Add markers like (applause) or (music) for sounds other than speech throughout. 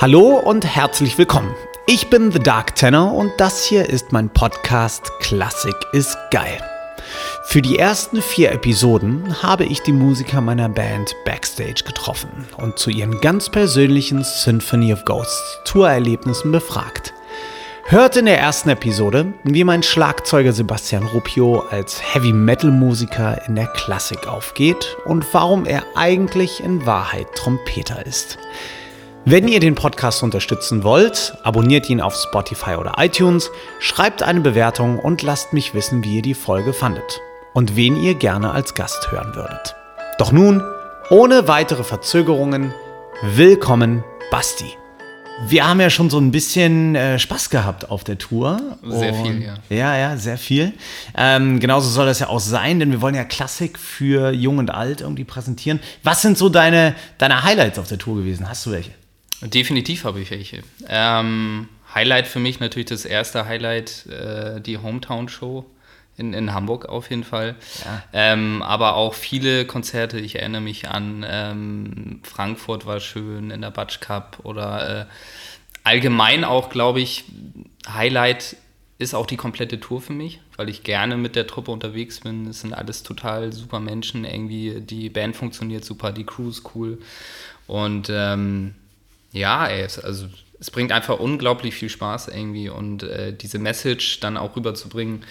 Hallo und herzlich willkommen. Ich bin The Dark Tenor und das hier ist mein Podcast Klassik ist geil. Für die ersten vier Episoden habe ich die Musiker meiner Band Backstage getroffen und zu ihren ganz persönlichen Symphony of Ghosts Tourerlebnissen befragt. Hört in der ersten Episode, wie mein Schlagzeuger Sebastian Rupio als Heavy Metal Musiker in der Klassik aufgeht und warum er eigentlich in Wahrheit Trompeter ist. Wenn ihr den Podcast unterstützen wollt, abonniert ihn auf Spotify oder iTunes, schreibt eine Bewertung und lasst mich wissen, wie ihr die Folge fandet und wen ihr gerne als Gast hören würdet. Doch nun, ohne weitere Verzögerungen, willkommen Basti. Wir haben ja schon so ein bisschen äh, Spaß gehabt auf der Tour. Sehr viel, ja. Ja, ja, sehr viel. Ähm, genauso soll das ja auch sein, denn wir wollen ja Klassik für Jung und Alt irgendwie präsentieren. Was sind so deine, deine Highlights auf der Tour gewesen? Hast du welche? Definitiv habe ich welche. Ähm, Highlight für mich natürlich das erste Highlight, äh, die Hometown-Show in, in Hamburg auf jeden Fall. Ja. Ähm, aber auch viele Konzerte, ich erinnere mich an ähm, Frankfurt war schön in der Batsch Cup oder äh, allgemein auch, glaube ich, Highlight ist auch die komplette Tour für mich, weil ich gerne mit der Truppe unterwegs bin. Es sind alles total super Menschen, irgendwie die Band funktioniert super, die Crew ist cool und ähm, ja, ey, also es bringt einfach unglaublich viel Spaß irgendwie und äh, diese Message dann auch rüberzubringen.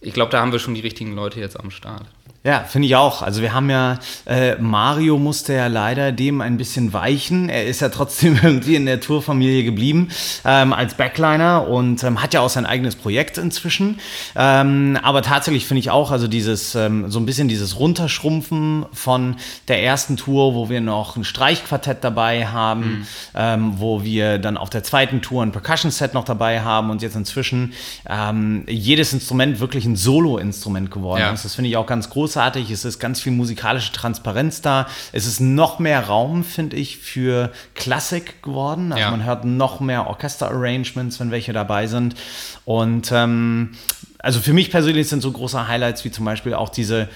Ich glaube, da haben wir schon die richtigen Leute jetzt am Start. Ja, finde ich auch. Also wir haben ja, äh, Mario musste ja leider dem ein bisschen weichen. Er ist ja trotzdem (laughs) irgendwie in der Tourfamilie geblieben ähm, als Backliner und ähm, hat ja auch sein eigenes Projekt inzwischen. Ähm, aber tatsächlich finde ich auch, also dieses, ähm, so ein bisschen dieses Runterschrumpfen von der ersten Tour, wo wir noch ein Streichquartett dabei haben, mhm. ähm, wo wir dann auf der zweiten Tour ein Percussion-Set noch dabei haben und jetzt inzwischen ähm, jedes Instrument wirklich ein Solo-Instrument geworden ja. ist. Das finde ich auch ganz groß großartig. Es ist ganz viel musikalische Transparenz da. Es ist noch mehr Raum, finde ich, für Klassik geworden. Also ja. man hört noch mehr Orchester-Arrangements, wenn welche dabei sind. Und ähm, also für mich persönlich sind so große Highlights wie zum Beispiel auch diese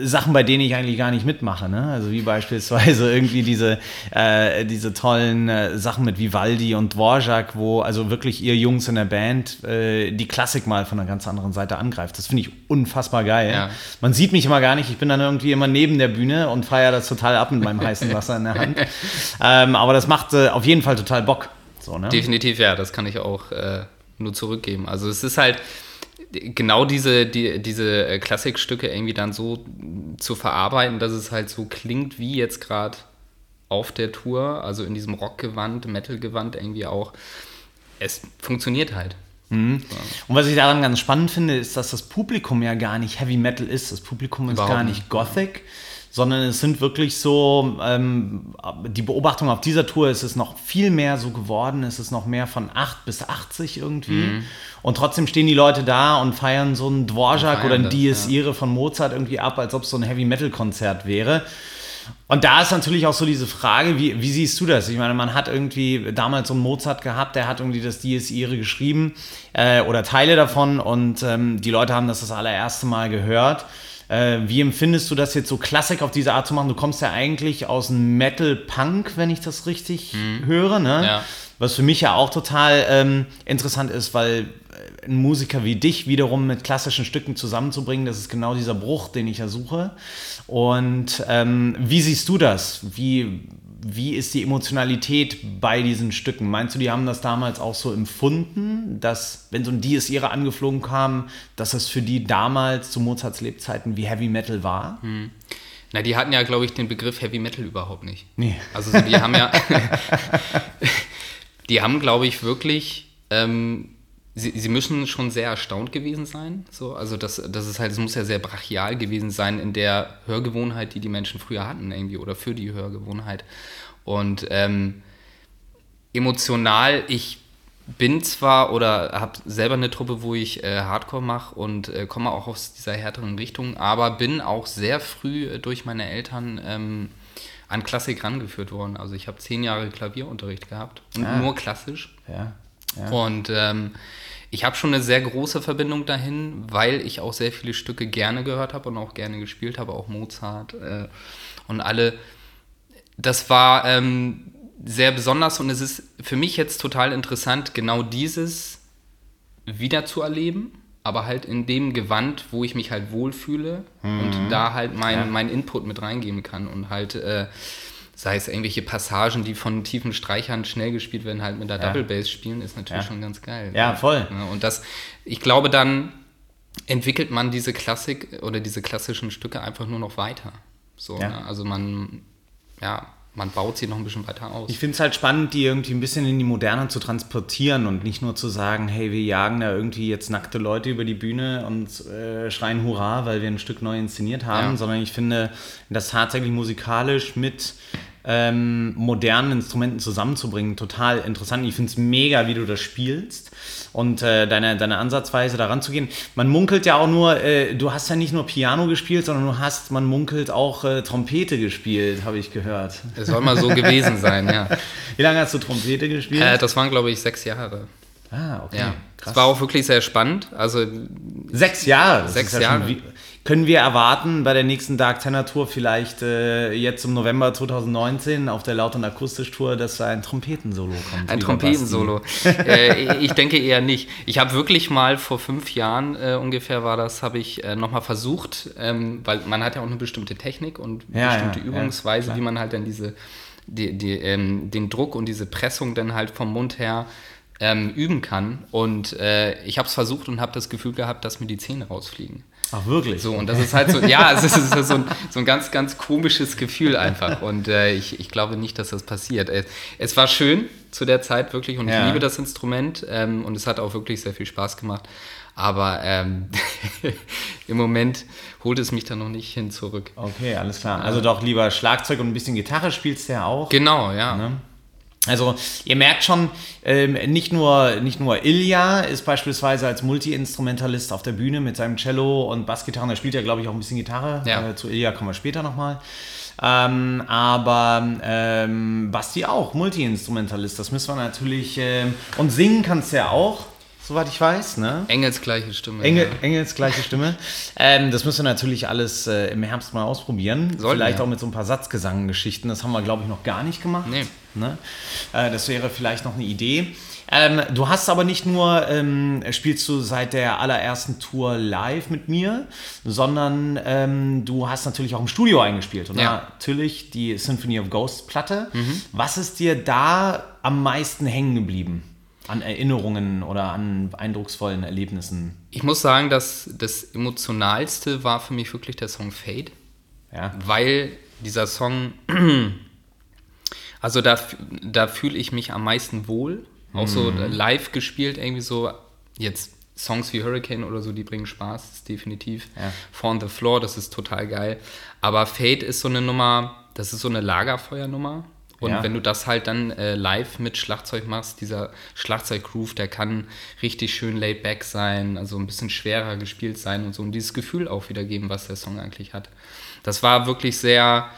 Sachen, bei denen ich eigentlich gar nicht mitmache. Ne? Also wie beispielsweise (laughs) irgendwie diese, äh, diese tollen äh, Sachen mit Vivaldi und Dvorak, wo also wirklich ihr Jungs in der Band äh, die Klassik mal von einer ganz anderen Seite angreift. Das finde ich unfassbar geil. Ja. Man sieht mich immer gar nicht. Ich bin dann irgendwie immer neben der Bühne und feiere das total ab mit meinem heißen Wasser in der Hand. (laughs) Ähm, aber das macht äh, auf jeden Fall total Bock. So, ne? Definitiv, ja. Das kann ich auch äh, nur zurückgeben. Also es ist halt genau diese, die, diese äh, Klassikstücke irgendwie dann so zu verarbeiten, dass es halt so klingt wie jetzt gerade auf der Tour, also in diesem Rockgewand, Metalgewand irgendwie auch. Es funktioniert halt. Mhm. Und was ich daran ganz spannend finde, ist, dass das Publikum ja gar nicht Heavy Metal ist. Das Publikum ist Überhaupt gar nicht Gothic, sondern es sind wirklich so, ähm, die Beobachtung auf dieser Tour ist es noch viel mehr so geworden, es ist noch mehr von 8 bis 80 irgendwie. Mhm. Und trotzdem stehen die Leute da und feiern so einen Dvorak oder ein Dies Irae ja. von Mozart irgendwie ab, als ob es so ein Heavy-Metal-Konzert wäre. Und da ist natürlich auch so diese Frage, wie, wie, siehst du das? Ich meine, man hat irgendwie damals so einen Mozart gehabt, der hat irgendwie das Dies Irae geschrieben äh, oder Teile davon und ähm, die Leute haben das das allererste Mal gehört. Äh, wie empfindest du das jetzt so Klassik auf diese Art zu machen? Du kommst ja eigentlich aus dem Metal-Punk, wenn ich das richtig mhm. höre, ne? Ja. Was für mich ja auch total ähm, interessant ist, weil äh, ein Musiker wie dich wiederum mit klassischen Stücken zusammenzubringen, das ist genau dieser Bruch, den ich ja suche. Und ähm, wie siehst du das? Wie, wie ist die Emotionalität bei diesen Stücken? Meinst du, die haben das damals auch so empfunden, dass, wenn so ein Dies Irae angeflogen kam, dass es für die damals zu Mozarts Lebzeiten wie Heavy Metal war? Hm. Na, die hatten ja, glaube ich, den Begriff Heavy Metal überhaupt nicht. Nee. Also so, die haben ja, (laughs) (laughs) die haben, glaube ich, wirklich, ähm, sie, sie müssen schon sehr erstaunt gewesen sein. So, also das, das ist halt, es muss ja sehr brachial gewesen sein in der Hörgewohnheit, die die Menschen früher hatten irgendwie oder für die Hörgewohnheit. Und ähm, emotional, ich bin zwar oder habe selber eine Truppe, wo ich äh, Hardcore mache und äh, komme auch aus dieser härteren Richtung, aber bin auch sehr früh äh, durch meine Eltern ähm, an Klassik rangeführt worden. Also ich habe zehn Jahre Klavierunterricht gehabt und ah. nur klassisch. Ja. Ja. Und ähm, ich habe schon eine sehr große Verbindung dahin, weil ich auch sehr viele Stücke gerne gehört habe und auch gerne gespielt habe, auch Mozart äh, und alle. Das war ähm, sehr besonders und es ist für mich jetzt total interessant, genau dieses wieder zu erleben, aber halt in dem Gewand, wo ich mich halt wohlfühle mhm. und da halt mein, ja. mein Input mit reingeben kann und halt, äh, sei es irgendwelche Passagen, die von tiefen Streichern schnell gespielt werden, halt mit der ja. Double Bass spielen, ist natürlich ja. schon ganz geil. Ja, voll. und das, ich glaube, dann entwickelt man diese Klassik oder diese klassischen Stücke einfach nur noch weiter. So, ne? Also man, ja, man baut sie noch ein bisschen weiter aus. Ich finde es halt spannend, die irgendwie ein bisschen in die Moderne zu transportieren und nicht nur zu sagen, hey, wir jagen da irgendwie jetzt nackte Leute über die Bühne und äh, schreien Hurra, weil wir ein Stück neu inszeniert haben, ja. sondern ich finde, das tatsächlich musikalisch mit ähm, modernen Instrumenten zusammenzubringen. Total interessant. Ich finde es mega, wie du das spielst und äh, deine, deine Ansatzweise daran zu gehen. Man munkelt ja auch nur, äh, du hast ja nicht nur Piano gespielt, sondern du hast, man munkelt auch äh, Trompete gespielt, habe ich gehört. Es soll mal so gewesen (laughs) sein, ja. Wie lange hast du Trompete gespielt? Äh, das waren, glaube ich, sechs Jahre. Ah, okay. Ja. Krass. Es war auch wirklich sehr spannend. Also sechs Jahre. Sechs Jahre. Ja können wir erwarten bei der nächsten Dark Tenor Tour vielleicht äh, jetzt im November 2019 auf der Laut- und Akustisch-Tour, dass da ein Trompetensolo kommt? Ein Trompetensolo. (laughs) äh, ich denke eher nicht. Ich habe wirklich mal vor fünf Jahren äh, ungefähr war das, habe ich äh, nochmal versucht, ähm, weil man hat ja auch eine bestimmte Technik und ja, bestimmte ja, Übungsweise, ja, wie man halt dann diese, die, die, ähm, den Druck und diese Pressung dann halt vom Mund her ähm, üben kann. Und äh, ich habe es versucht und habe das Gefühl gehabt, dass mir die Zähne rausfliegen. Ach, wirklich? So, und das ist halt so, ja, es ist, so, ein, so, ein, ganz, ganz komisches Gefühl einfach. Und äh, ich, ich glaube nicht, dass das passiert. Es, es, war schön zu der Zeit wirklich und ja. ich liebe das Instrument ähm, und es hat auch wirklich sehr viel Spaß gemacht. Aber ähm, (laughs) im Moment holt es mich da noch nicht hin zurück. Okay, alles klar. Also doch lieber Schlagzeug und ein bisschen Gitarre spielst du ja auch. Genau, ja. Ne? Also ihr merkt schon, ähm, nicht, nur, nicht nur Ilja ist beispielsweise als Multi-Instrumentalist auf der Bühne mit seinem Cello und Bassgitarren. Er spielt ja, glaube ich, auch ein bisschen Gitarre. Ja. Äh, zu Ilja kommen wir später nochmal. Ähm, aber ähm, Basti auch, Multi-Instrumentalist. Das müssen wir natürlich. Ähm, und singen kannst du ja auch soweit ich weiß. Ne? Engels gleiche Stimme. Engel, ja. Engels gleiche Stimme. (laughs) Ähm, das müssen wir natürlich alles äh, im Herbst mal ausprobieren. Sollten, vielleicht ja. auch mit so ein paar Satzgesanggeschichten. Das haben wir, glaube ich, noch gar nicht gemacht. Nee. Ne? Äh, das wäre vielleicht noch eine Idee. Ähm, du hast aber nicht nur, ähm, spielst du seit der allerersten Tour live mit mir, sondern ähm, du hast natürlich auch im Studio eingespielt. Und ja. natürlich die Symphony of Ghosts Platte. Mhm. Was ist dir da am meisten hängen geblieben? An Erinnerungen oder an eindrucksvollen Erlebnissen? Ich muss sagen, dass das emotionalste war für mich wirklich der Song Fade. Ja. Weil dieser Song, also da, da fühle ich mich am meisten wohl. Auch so mhm. live gespielt, irgendwie so, jetzt Songs wie Hurricane oder so, die bringen Spaß, das ist definitiv. Ja. Four on the Floor, das ist total geil. Aber Fade ist so eine Nummer, das ist so eine Lagerfeuernummer. Und ja. wenn du das halt dann äh, live mit Schlagzeug machst, dieser Schlagzeuggroove, der kann richtig schön laid back sein, also ein bisschen schwerer gespielt sein und so und dieses Gefühl auch wiedergeben, was der Song eigentlich hat. Das war wirklich sehr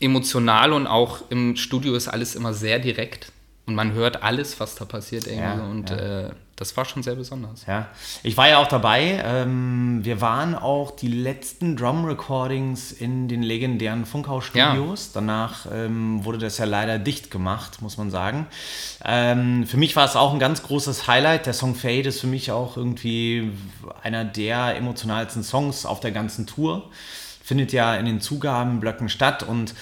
emotional und auch im Studio ist alles immer sehr direkt und man hört alles, was da passiert irgendwie ja, und ja. Äh, das war schon sehr besonders. Ja, ich war ja auch dabei. Ähm, wir waren auch die letzten Drum-Recordings in den legendären Funkhaus-Studios. Ja. Danach ähm, wurde das ja leider dicht gemacht, muss man sagen. Ähm, für mich war es auch ein ganz großes Highlight. Der Song Fade ist für mich auch irgendwie einer der emotionalsten Songs auf der ganzen Tour. Findet ja in den Zugabenblöcken statt und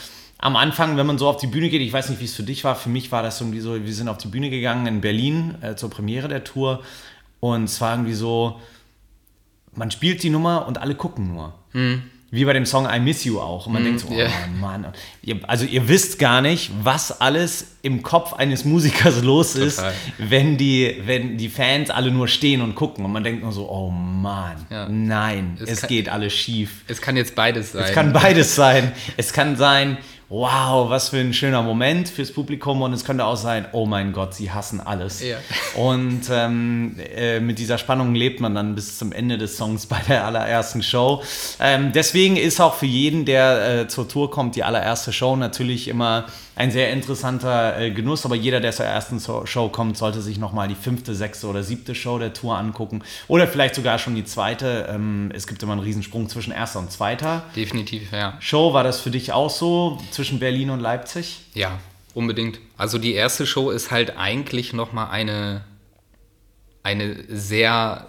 am Anfang, wenn man so auf die Bühne geht, ich weiß nicht, wie es für dich war, für mich war das irgendwie so, wir sind auf die Bühne gegangen in Berlin äh, zur Premiere der Tour und es war irgendwie so, man spielt die Nummer und alle gucken nur. Mhm. Wie bei dem Song I Miss You auch. Und man mm, denkt so, oh yeah. Mann. also ihr wisst gar nicht, was alles im Kopf eines Musikers los ist, wenn die, wenn die Fans alle nur stehen und gucken. Und man denkt nur so, oh Mann, ja. nein, es, es kann, geht alles schief. Es kann jetzt beides sein. Es kann beides sein. Es kann sein, wow, was für ein schöner Moment fürs Publikum und es könnte auch sein, oh mein Gott, sie hassen alles. Ja. Und ähm, äh, mit dieser Spannung lebt man dann bis zum Ende des Songs bei der allerersten Show. Ähm, deswegen ist auch für jeden, der äh, zur Tour kommt, die allererste Show natürlich immer ein sehr interessanter äh, Genuss, aber jeder, der zur ersten Show kommt, sollte sich nochmal die fünfte, sechste oder siebte Show der Tour angucken oder vielleicht sogar schon die zweite. Ähm, es gibt immer einen Riesensprung zwischen erster und zweiter. Definitiv, ja. Show, war das für dich auch so zwischen Berlin und Leipzig? Ja, unbedingt. Also die erste Show ist halt eigentlich nochmal eine, eine sehr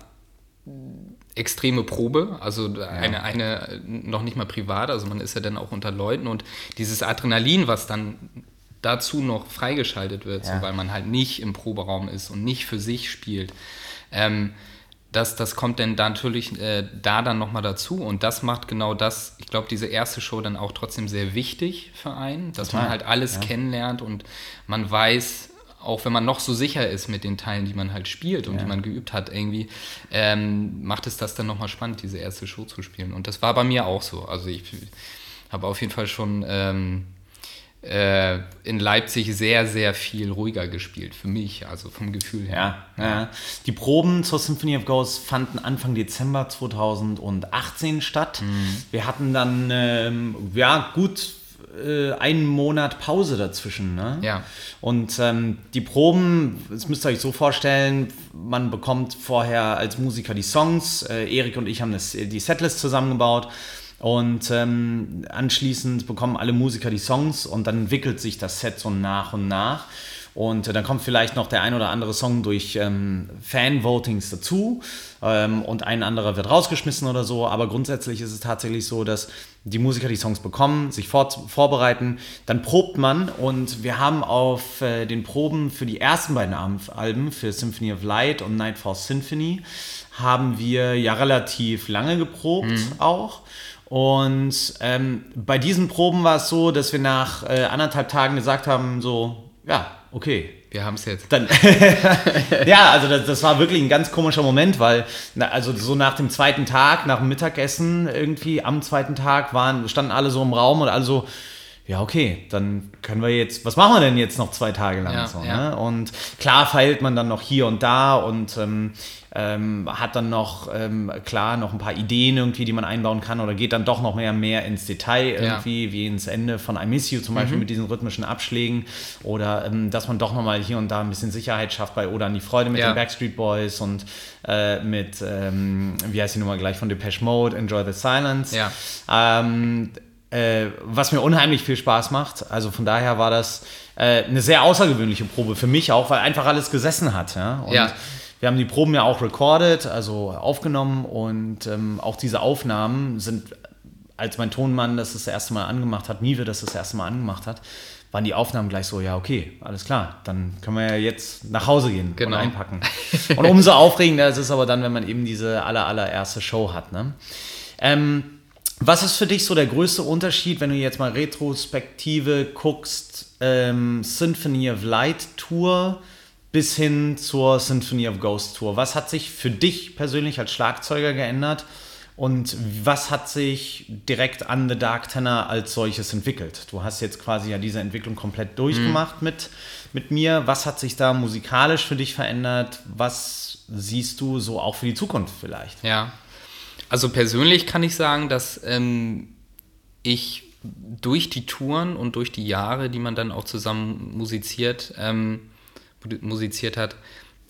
extreme Probe, also ja. eine, eine noch nicht mal privat, also man ist ja dann auch unter Leuten und dieses Adrenalin, was dann dazu noch freigeschaltet wird, ja. so, weil man halt nicht im Proberaum ist und nicht für sich spielt. Ähm, das, das kommt dann da natürlich äh, da dann nochmal dazu und das macht genau das, ich glaube, diese erste Show dann auch trotzdem sehr wichtig für einen, dass Total. man halt alles ja. kennenlernt und man weiß, auch wenn man noch so sicher ist mit den Teilen, die man halt spielt und ja. die man geübt hat, irgendwie, ähm, macht es das dann nochmal spannend, diese erste Show zu spielen. Und das war bei mir auch so. Also ich habe auf jeden Fall schon ähm, äh, in Leipzig sehr, sehr viel ruhiger gespielt, für mich, also vom Gefühl her. Ja, ja. Die Proben zur Symphony of Ghosts fanden Anfang Dezember 2018 statt. Mhm. Wir hatten dann, ähm, ja, gut äh, einen Monat Pause dazwischen. Ne? Ja. Und ähm, die Proben, das müsst ihr euch so vorstellen, man bekommt vorher als Musiker die Songs. Äh, Erik und ich haben das, die Setlist zusammengebaut. Und ähm, anschließend bekommen alle Musiker die Songs und dann entwickelt sich das Set so nach und nach. Und äh, dann kommt vielleicht noch der ein oder andere Song durch ähm, Fan-Votings dazu ähm, und ein anderer wird rausgeschmissen oder so. Aber grundsätzlich ist es tatsächlich so, dass die Musiker die Songs bekommen, sich vor, vorbereiten, dann probt man und wir haben auf äh, den Proben für die ersten beiden Alben, für Symphony of Light und Nightfall Symphony, haben wir ja relativ lange geprobt mhm. auch. Und ähm, bei diesen Proben war es so, dass wir nach äh, anderthalb Tagen gesagt haben, so, ja, okay. Wir haben es jetzt. Dann, (laughs) ja, also das, das, war wirklich ein ganz komischer Moment, weil, na, also so nach dem zweiten Tag, nach dem Mittagessen irgendwie am zweiten Tag waren, standen alle so im Raum und alle so, ja, okay, dann können wir jetzt, was machen wir denn jetzt noch zwei Tage lang? Ja, so, ja. Ne? Und klar feilt man dann noch hier und da und ähm, ähm, hat dann noch, ähm, klar, noch ein paar Ideen irgendwie, die man einbauen kann oder geht dann doch noch mehr, mehr ins Detail irgendwie, ja. wie ins Ende von I Miss You zum Beispiel mhm. mit diesen rhythmischen Abschlägen oder ähm, dass man doch nochmal hier und da ein bisschen Sicherheit schafft bei Oder an die Freude mit den Backstreet Boys und äh, mit, ähm, wie heißt die Nummer gleich, von Depeche Mode, Enjoy the Silence. Ja. Ähm, äh, was mir unheimlich viel Spaß macht. Also von daher war das äh, eine sehr außergewöhnliche Probe für mich auch, weil einfach alles gesessen hat. Ja. Und ja. Wir haben die Proben ja auch recorded, also aufgenommen und ähm, auch diese Aufnahmen sind, als mein Tonmann das das erste Mal angemacht hat, Nive das das erste Mal angemacht hat, waren die Aufnahmen gleich so, ja, okay, alles klar, dann können wir ja jetzt nach Hause gehen genau. und einpacken. (laughs) Und umso aufregender ist es aber dann, wenn man eben diese aller, allererste Show hat. Ne? Ähm, was ist für dich so der größte Unterschied, wenn du jetzt mal Retrospektive guckst, ähm, Symphony of Light Tour bis hin zur Symphony of Ghost Tour? Was hat sich für dich persönlich als Schlagzeuger geändert und was hat sich direkt an The Dark Tenor als solches entwickelt? Du hast jetzt quasi ja diese Entwicklung komplett durchgemacht mhm. mit, mit mir. Was hat sich da musikalisch für dich verändert? Was siehst du so auch für die Zukunft vielleicht? Ja, also persönlich kann ich sagen, dass ähm, ich durch die Touren und durch die Jahre, die man dann auch zusammen musiziert, ähm, musiziert hat,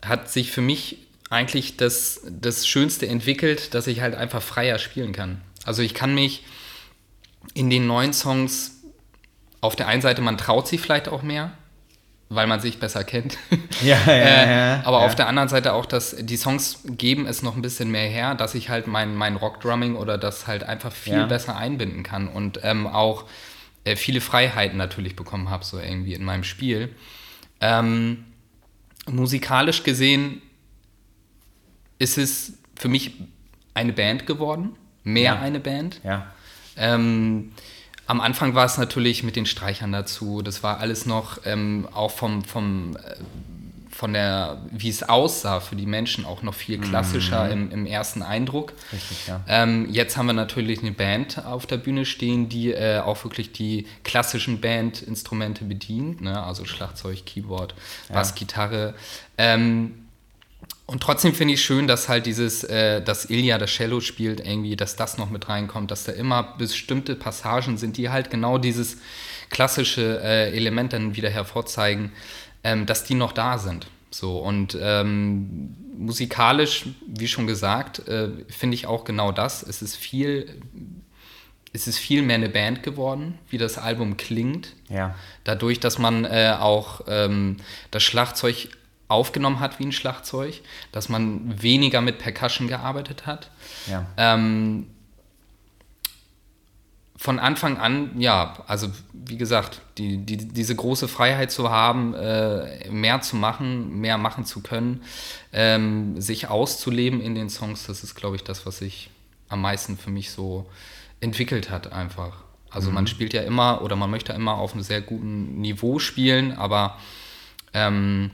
hat sich für mich eigentlich das, das Schönste entwickelt, dass ich halt einfach freier spielen kann. Also ich kann mich in den neuen Songs auf der einen Seite, man traut sich vielleicht auch mehr, weil man sich besser kennt. (laughs) Ja, ja, äh, ja. Aber ja. auf der anderen Seite auch, dass die Songs geben es noch ein bisschen mehr her, dass ich halt mein, mein Rockdrumming oder das halt einfach viel ja. besser einbinden kann und ähm, auch äh, viele Freiheiten natürlich bekommen habe, so irgendwie in meinem Spiel. Ähm, musikalisch gesehen ist es für mich eine Band geworden, mehr ja. eine Band. Ja. Ähm, am Anfang war es natürlich mit den Streichern dazu. Das war alles noch ähm, auch vom, vom, äh, von der, wie es aussah für die Menschen auch noch viel klassischer mhm. im, im, ersten Eindruck. Richtig, ja. Ähm, jetzt haben wir natürlich eine Band auf der Bühne stehen, die äh, auch wirklich die klassischen Bandinstrumente bedient, ne? also Schlagzeug, Keyboard, Bass, Gitarre. Ähm, und trotzdem finde ich schön, dass halt dieses, äh, dass Ilya das Cello spielt, irgendwie, dass das noch mit reinkommt, dass da immer bestimmte Passagen sind, die halt genau dieses klassische äh, Element dann wieder hervorzeigen, ähm, dass die noch da sind. So und ähm, musikalisch, wie schon gesagt, äh, finde ich auch genau das. Es ist viel es ist viel mehr eine Band geworden, wie das Album klingt. Ja. Dadurch, dass man äh, auch ähm, das Schlagzeug aufgenommen hat wie ein Schlagzeug, dass man weniger mit Percussion gearbeitet hat. Ja. Ähm, von Anfang an, ja, also wie gesagt, die, die, diese große Freiheit zu haben, äh, mehr zu machen, mehr machen zu können, ähm, sich auszuleben in den Songs, das ist, glaube ich, das, was sich am meisten für mich so entwickelt hat einfach. Also mhm. man spielt ja immer oder man möchte immer auf einem sehr guten Niveau spielen, aber ähm,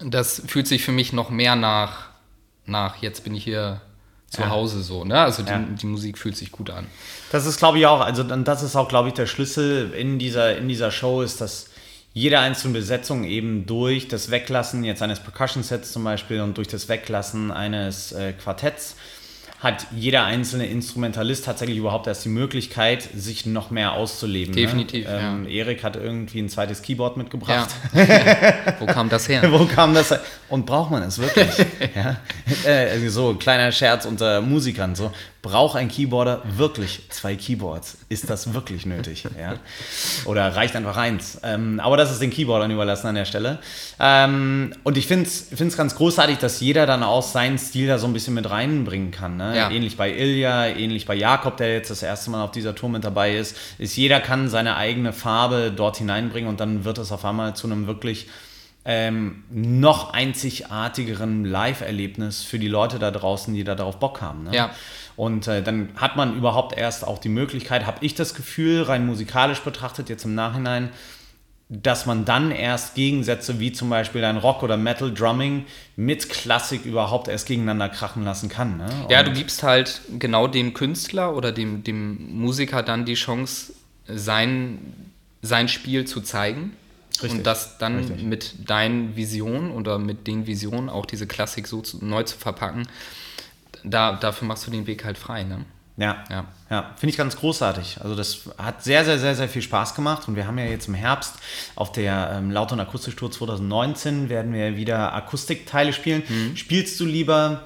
das fühlt sich für mich noch mehr nach, nach jetzt bin ich hier zu ja. Hause so. Ne? Also die, ja. die, Musik fühlt sich gut an. Das ist, glaube ich, auch, also das ist auch, glaube ich, der Schlüssel in dieser, in dieser Show ist, dass jede einzelne Besetzung eben durch das Weglassen jetzt eines Percussion-Sets zum Beispiel und durch das Weglassen eines äh, Quartetts hat jeder einzelne Instrumentalist tatsächlich überhaupt erst die Möglichkeit, sich noch mehr auszuleben. Ne? Definitiv. Ne? Ähm, ja. Erik hat irgendwie ein zweites Keyboard mitgebracht. Ja. Wo kam das her? (laughs) Wo kam das her? Und braucht man es wirklich? (laughs) ja? Äh, so, kleiner Scherz unter Musikern. So, braucht ein Keyboarder wirklich zwei Keyboards? Ist das wirklich nötig? Ja? Oder reicht einfach eins? Ähm, aber das ist den Keyboardern überlassen an der Stelle. Ähm, und ich finde es ganz großartig, dass jeder dann auch seinen Stil da so ein bisschen mit reinbringen kann. Ne? Ja. Ähnlich bei Ilja, ähnlich bei Jakob, der jetzt das erste Mal auf dieser Tour mit dabei ist, ist jeder kann seine eigene Farbe dort hineinbringen und dann wird es auf einmal zu einem wirklich ähm, noch einzigartigeren Live-Erlebnis für die Leute da draußen, die da darauf Bock haben. Ne? Ja. Und äh, dann hat man überhaupt erst auch die Möglichkeit, habe ich das Gefühl, rein musikalisch betrachtet, jetzt im Nachhinein, dass man dann erst Gegensätze wie zum Beispiel ein Rock- oder Metal-Drumming mit Klassik überhaupt erst gegeneinander krachen lassen kann. Ne? Ja, du gibst halt genau dem Künstler oder dem, dem Musiker dann die Chance, sein, sein Spiel zu zeigen. Richtig, und das dann richtig. mit deinen Visionen oder mit den Visionen auch diese Klassik so zu, neu zu verpacken, da, dafür machst du den Weg halt frei. Ne? Ja, ja, ja. finde ich ganz großartig. Also das hat sehr, sehr, sehr, sehr viel Spaß gemacht und wir haben ja jetzt im Herbst auf der ähm, Laut- und Akustiktour 2019 werden wir wieder Akustikteile spielen. Mhm. Spielst du lieber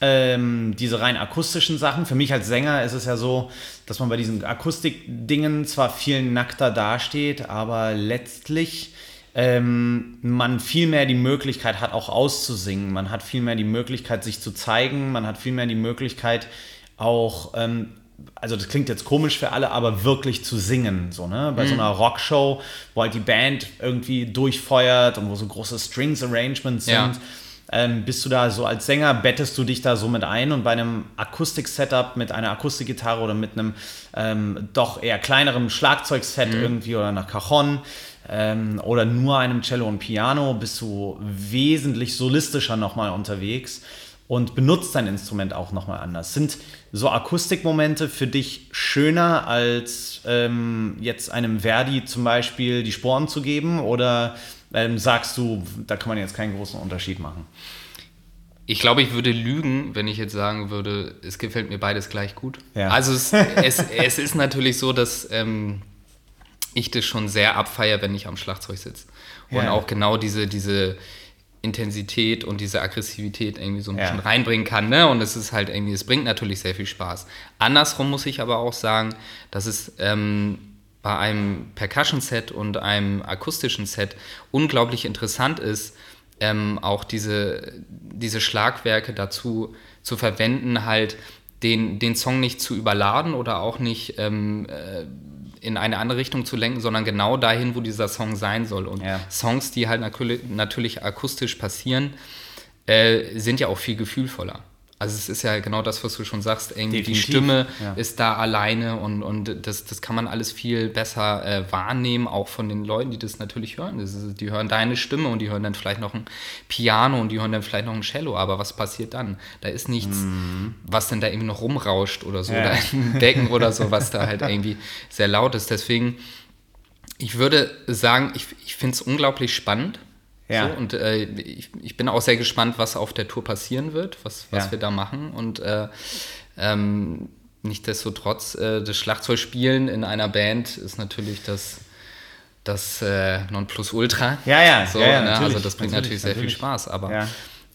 ähm, diese rein akustischen Sachen? Für mich als Sänger ist es ja so, dass man bei diesen Akustikdingen zwar viel nackter dasteht, aber letztlich ähm, man viel mehr die Möglichkeit hat, auch auszusingen. Man hat viel mehr die Möglichkeit, sich zu zeigen. Man hat viel mehr die Möglichkeit, auch, ähm, also das klingt jetzt komisch für alle, aber wirklich zu singen. So, ne? Bei mhm. so einer Rockshow, wo halt die Band irgendwie durchfeuert und wo so große Strings-Arrangements sind. Ja. Ähm, bist du da so als Sänger, bettest du dich da so mit ein und bei einem Akustik-Setup mit einer Akustikgitarre oder mit einem ähm, doch eher kleineren Schlagzeugset mhm. irgendwie oder einer Cajon ähm, oder nur einem Cello und Piano bist du wesentlich solistischer nochmal unterwegs und benutzt dein Instrument auch nochmal anders. Sind so Akustikmomente für dich schöner als ähm, jetzt einem Verdi zum Beispiel die Sporen zu geben oder ähm, sagst du, da kann man jetzt keinen großen Unterschied machen? Ich glaube, ich würde lügen, wenn ich jetzt sagen würde, es gefällt mir beides gleich gut. Ja. Also es, (laughs) es, es, ist natürlich so, dass ähm, ich das schon sehr abfeiere, wenn ich am Schlagzeug sitze. Und ja. auch genau diese, diese Intensität und diese Aggressivität irgendwie so ein bisschen reinbringen kann. Ne? Und es ist halt irgendwie, es bringt natürlich sehr viel Spaß. Andersrum muss ich aber auch sagen, dass es ähm, bei einem Percussion-Set und einem akustischen Set unglaublich interessant ist, ähm, auch diese, diese Schlagwerke dazu zu verwenden, halt den, den Song nicht zu überladen oder auch nicht ähm, äh, in eine andere Richtung zu lenken, sondern genau dahin, wo dieser Song sein soll. Und ja. Songs, die halt natürlich akustisch passieren, äh, sind ja auch viel gefühlvoller. Also es ist ja genau das, was du schon sagst, irgendwie Definitiv. die Stimme ja. ist da alleine und, und das, das kann man alles viel besser äh, wahrnehmen, auch von den Leuten, die das natürlich hören. Das ist, die hören deine Stimme und die hören dann vielleicht noch ein Piano und die hören dann vielleicht noch ein Cello, aber was passiert dann? Da ist nichts, mhm. was denn da irgendwie noch rumrauscht oder so, ja. oder ein Becken oder so, was da halt (laughs) irgendwie sehr laut ist. Deswegen, ich würde sagen, ich, ich finde es unglaublich spannend ja. So, und äh, ich, ich, bin auch sehr gespannt, was auf der Tour passieren wird, was, was ja. wir da machen. Und äh, ähm, nichtsdestotrotz, äh, das Schlagzeugspielen in einer Band ist natürlich das, das äh, Nonplusultra. Ja, ja. So, ja, ja ne? Also das bringt natürlich, natürlich sehr viel Spaß. Aber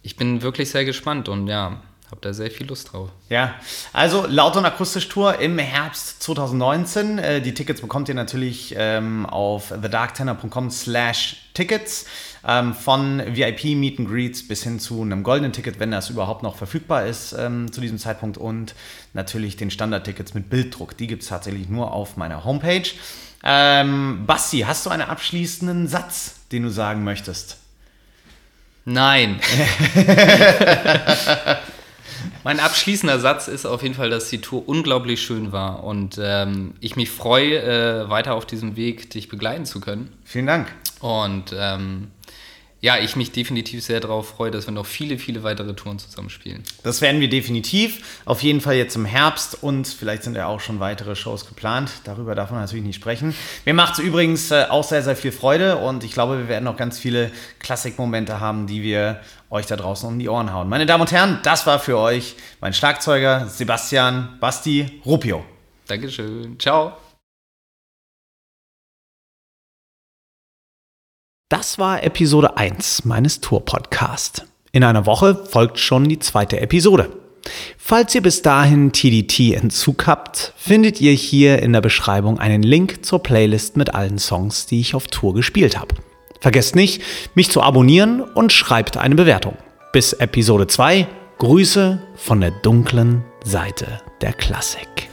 ich bin wirklich sehr gespannt und ja, habe da sehr viel Lust drauf. Ja, also Laut und Akustisch Tour im Herbst 2019. Äh, die Tickets bekommt ihr natürlich ähm, auf thedarktenor.com slash Tickets. Ähm, von VIP Meet and Greets bis hin zu einem goldenen Ticket, wenn das überhaupt noch verfügbar ist ähm, zu diesem Zeitpunkt. Und natürlich den Standardtickets mit Bilddruck. Die gibt es tatsächlich nur auf meiner Homepage. Ähm, Basti, hast du einen abschließenden Satz, den du sagen möchtest? Nein. (laughs) (laughs) mein abschließender Satz ist auf jeden Fall, dass die Tour unglaublich schön war und ähm, ich mich freue, äh, weiter auf diesem Weg dich begleiten zu können. Vielen Dank. Und ähm, ja, ich mich definitiv sehr darauf freue, dass wir noch viele, viele weitere Touren zusammenspielen. Das werden wir definitiv. Auf jeden Fall jetzt im Herbst und vielleicht sind ja auch schon weitere Shows geplant. Darüber darf man natürlich nicht sprechen. Mir macht es übrigens äh, auch sehr, sehr viel Freude und ich glaube, wir werden noch ganz viele Klassikmomente haben, die wir euch da draußen um die Ohren hauen. Meine Damen und Herren, das war für euch mein Schlagzeuger Sebastian Basti Rupio. Dankeschön. Ciao. Das war Episode 1 meines Tour-Podcasts. In einer Woche folgt schon die zweite Episode. Falls ihr bis dahin TDT Entzug habt, findet ihr hier in der Beschreibung einen Link zur Playlist mit allen Songs, die ich auf Tour gespielt habe. Vergesst nicht, mich zu abonnieren und schreibt eine Bewertung. Bis Episode 2, Grüße von der dunklen Seite der Klassik.